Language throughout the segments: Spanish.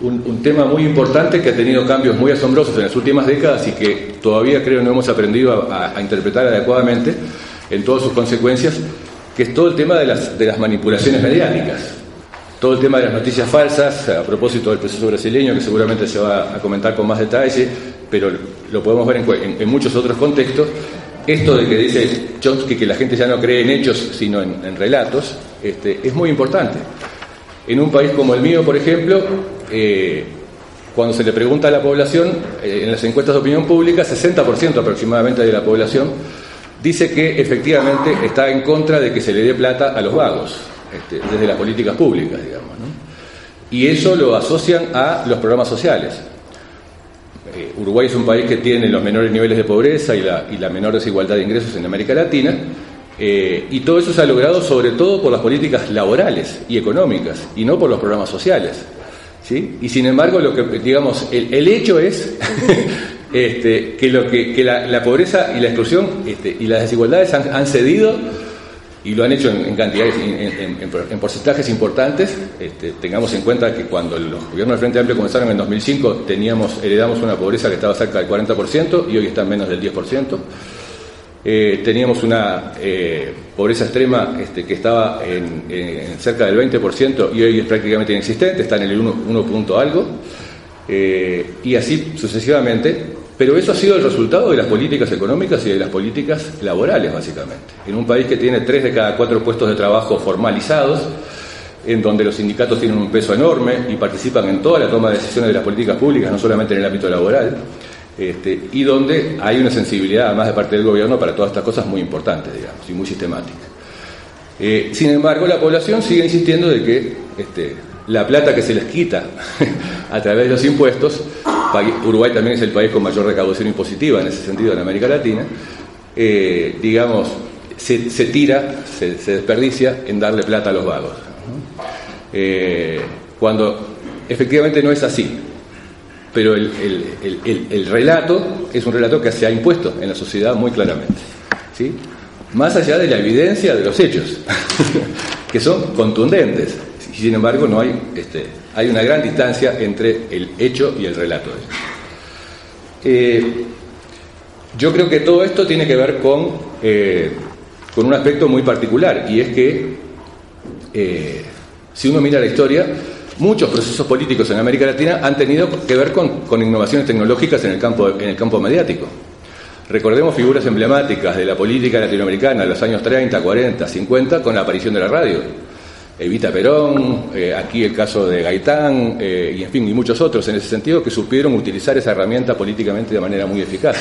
Un, tema muy importante que ha tenido cambios muy asombrosos en las últimas décadas y que todavía creo no hemos aprendido a, interpretar adecuadamente en todas sus consecuencias, que es todo el tema de las, de las manipulaciones mediáticas. Todo el tema de las noticias falsas, a propósito del proceso brasileño, que seguramente se va a comentar con más detalle, pero lo podemos ver en, muchos otros contextos. Esto de que dice Chomsky que la gente ya no cree en hechos, sino en, relatos, este, es muy importante. En un país como el mío, por ejemplo, eh, cuando se le pregunta a la población, eh, en las encuestas de opinión pública, 60% aproximadamente de la población dice que efectivamente está en contra de que se le dé plata a los vagos, este, desde las políticas públicas, digamos. Y eso lo asocian a los programas sociales. Eh, Uruguay es un país que tiene los menores niveles de pobreza y la, y la menor desigualdad de ingresos en América Latina, y todo eso se ha logrado sobre todo por las políticas laborales y económicas, y no por los programas sociales. Y sin embargo, lo que, digamos, el, hecho es este, que, lo que, la, pobreza y la exclusión este, y las desigualdades han, cedido y lo han hecho en, cantidades, en, porcentajes importantes. Este, tengamos en cuenta que cuando los gobiernos del Frente Amplio comenzaron en 2005, teníamos, heredamos una pobreza que estaba cerca del 40% y hoy está en menos del 10%. Eh, teníamos una eh, pobreza extrema este, que estaba en, cerca del 20% y hoy es prácticamente inexistente, está en el 1, punto algo, eh, y así sucesivamente. Pero eso ha sido el resultado de las políticas económicas y de las políticas laborales, básicamente. En un país que tiene tres de cada cuatro puestos de trabajo formalizados, en donde los sindicatos tienen un peso enorme y participan en toda la toma de decisiones de las políticas públicas, no solamente en el ámbito laboral, este, y donde hay una sensibilidad, además de parte del gobierno, para todas estas cosas muy importantes, digamos, y muy sistemáticas. Eh, sin embargo, la población sigue insistiendo de que este, la plata que se les quita a través de los impuestos, Uruguay también es el país con mayor recaudación impositiva en ese sentido en América Latina, eh, digamos, se, tira, se, desperdicia en darle plata a los vagos. Eh, cuando efectivamente no es así pero el, relato es un relato que se ha impuesto en la sociedad muy claramente. ¿sí? Más allá de la evidencia de los hechos, que son contundentes. Sin embargo, no hay, este, hay una gran distancia entre el hecho y el relato. Eh, yo creo que todo esto tiene que ver con, eh, con un aspecto muy particular, y es que eh, si uno mira la historia, muchos procesos políticos en América Latina han tenido que ver con, innovaciones tecnológicas en el, campo, en el campo mediático. Recordemos figuras emblemáticas de la política latinoamericana de los años 30, 40, 50 con la aparición de la radio. Evita Perón, eh, aquí el caso de Gaitán, eh, y en fin, y muchos otros en ese sentido que supieron utilizar esa herramienta políticamente de manera muy eficaz.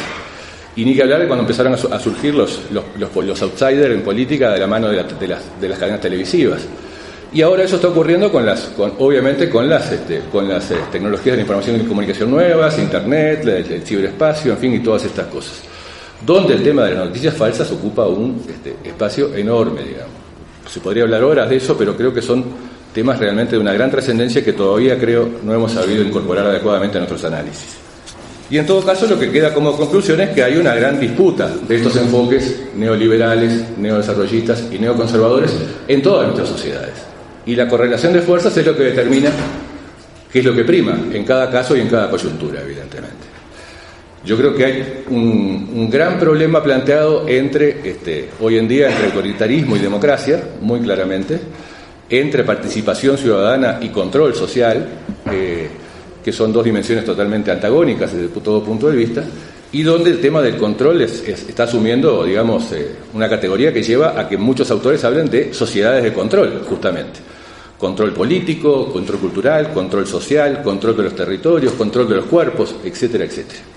Y ni que hablar de cuando empezaron a, surgir los, los, outsiders en política de la mano de, de las cadenas televisivas. Y ahora eso está ocurriendo con las, con, obviamente con las, este, con las eh, tecnologías de la información y comunicación nuevas, Internet, el, ciberespacio, en fin, y todas estas cosas. Donde el tema de las noticias falsas ocupa un este, espacio enorme, digamos. Se podría hablar horas de eso, pero creo que son temas realmente de una gran trascendencia que todavía creo no hemos sabido incorporar adecuadamente a nuestros análisis. Y en todo caso lo que queda como conclusión es que hay una gran disputa de estos enfoques neoliberales, neodesarrollistas y neoconservadores en todas nuestras sociedades. Y la correlación de fuerzas es lo que determina qué es lo que prima en cada caso y en cada coyuntura, evidentemente. Yo creo que hay un, gran problema planteado entre, este, hoy en día, entre autoritarismo y democracia, muy claramente, entre participación ciudadana y control social, eh, que son dos dimensiones totalmente antagónicas desde todo punto de vista, y donde el tema del control está asumiendo, digamos, eh, una categoría que lleva a que muchos autores hablen de sociedades de control, justamente. Control político, control cultural, control social, control de los territorios, control de los cuerpos, etcétera, etcétera.